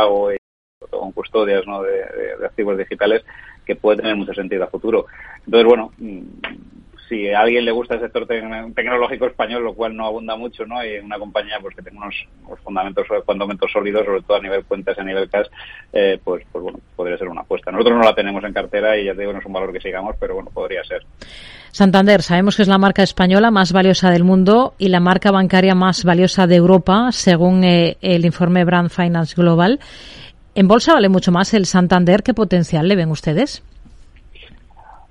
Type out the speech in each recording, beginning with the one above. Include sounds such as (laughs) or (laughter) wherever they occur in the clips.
pago y con custodias de, activos digitales que puede tener mucho sentido a futuro. Entonces, bueno, mm, si a alguien le gusta el sector tecnológico español, lo cual no abunda mucho, ¿no? Y una compañía pues que tenga unos, fundamentos, fundamentos sólidos, sobre todo a nivel cuentas y a nivel cash, eh, pues, pues bueno, podría ser una apuesta. Nosotros no la tenemos en cartera y ya te digo, no es un valor que sigamos, pero bueno, podría ser. Santander, sabemos que es la marca española más valiosa del mundo y la marca bancaria más valiosa de Europa, según eh, el informe Brand Finance Global. ¿En bolsa vale mucho más el Santander? ¿Qué potencial le ven ustedes?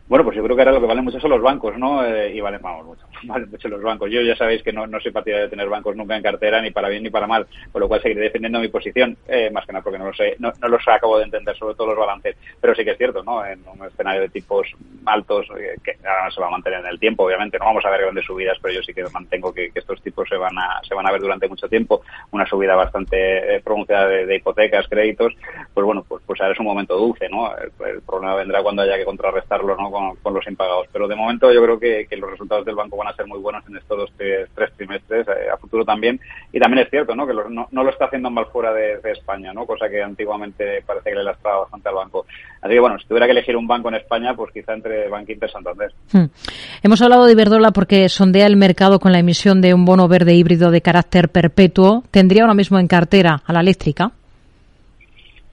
Bueno, pues yo creo que ahora lo que vale mucho son los bancos, ¿no? Eh, y valen, vamos, mucho, (laughs) valen mucho los bancos. Yo ya sabéis que no, no soy partidario de tener bancos nunca en cartera, ni para bien ni para mal, por lo cual seguiré defendiendo mi posición, eh, más que nada porque no lo sé, no, no los acabo de entender, sobre todo los balances. Pero sí que es cierto, ¿no? En un escenario de tipos altos, eh, que ahora se va a mantener en el tiempo, obviamente, no vamos a ver grandes subidas, pero yo sí que mantengo que, estos tipos se van a, se van a ver durante mucho tiempo. Una subida bastante pronunciada de, hipotecas, créditos, pues bueno, pues, pues ahora es un momento dulce, ¿no? El, el problema vendrá cuando haya que contrarrestarlo, ¿no? Con, los impagados. Pero de momento yo creo que, los resultados del banco van a ser muy buenos en estos dos, tres, trimestres, eh, a futuro también. Y también es cierto ¿no? que no, lo está haciendo mal fuera de, España, ¿no? cosa que antiguamente parece que le lastraba bastante al banco. Así que bueno, si tuviera que elegir un banco en España, pues quizá entre Bankinter y Santander. Hmm. Hemos hablado de Iberdrola porque sondea el mercado con la emisión de un bono verde híbrido de carácter perpetuo. ¿Tendría ahora mismo en cartera a la eléctrica?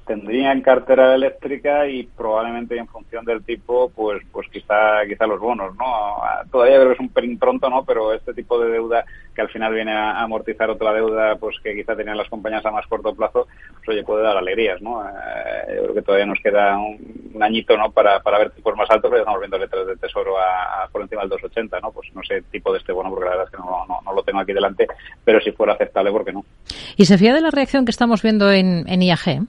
Tendría en cartera eléctrica y probablemente en función del tipo, pues pues quizá quizá los bonos, ¿no? Todavía creo que es un pelín pronto, ¿no? Pero este tipo de deuda que al final viene a amortizar otra deuda, pues que quizá tenían las compañías a más corto plazo, pues oye, puede dar alegrías, ¿no? Eh, yo creo que todavía nos queda un, añito, ¿no? Para, para ver tipos más altos, pero estamos viendo letras de tesoro a, por encima del 280, ¿no? Pues no sé tipo de este bono, porque la verdad es que no, no, lo tengo aquí delante, pero si fuera aceptable, ¿por qué no? ¿Y se fía de la reacción que estamos viendo en, en IAG?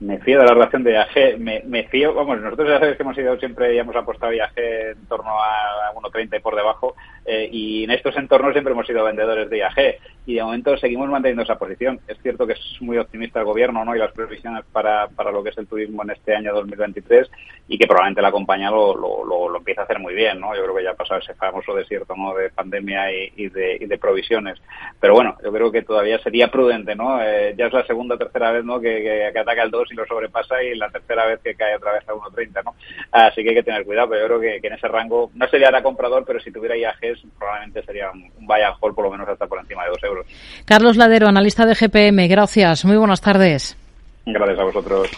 Me fío de la relación de IAG, me, me fío, vamos, nosotros ya sabéis que hemos ido siempre y hemos apostado IAG en torno a 1.30 y por debajo, eh, y en estos entornos siempre hemos sido vendedores de IAG, y de momento seguimos manteniendo esa posición. Es cierto que es muy optimista el gobierno ¿no? y las previsiones para, para lo que es el turismo en este año 2023, y que probablemente la compañía lo, lo, lo, empieza a hacer muy bien, ¿no? Yo creo que ya ha pasado ese famoso desierto ¿no? de pandemia y, de, y de provisiones. Pero bueno, yo creo que todavía sería prudente, ¿no? Eh, ya es la segunda o tercera vez ¿no? que, ataca el 2 y lo sobrepasa y la tercera vez que cae otra vez a 1.30, ¿no? Así que hay que tener cuidado, pero yo creo que, en ese rango no sería ahora comprador, pero si tuviera IAGs probablemente sería un, buy and hold por lo menos hasta por encima de 2 euros. Carlos Ladero, analista de GPM, gracias. Muy buenas tardes. Gracias a vosotros.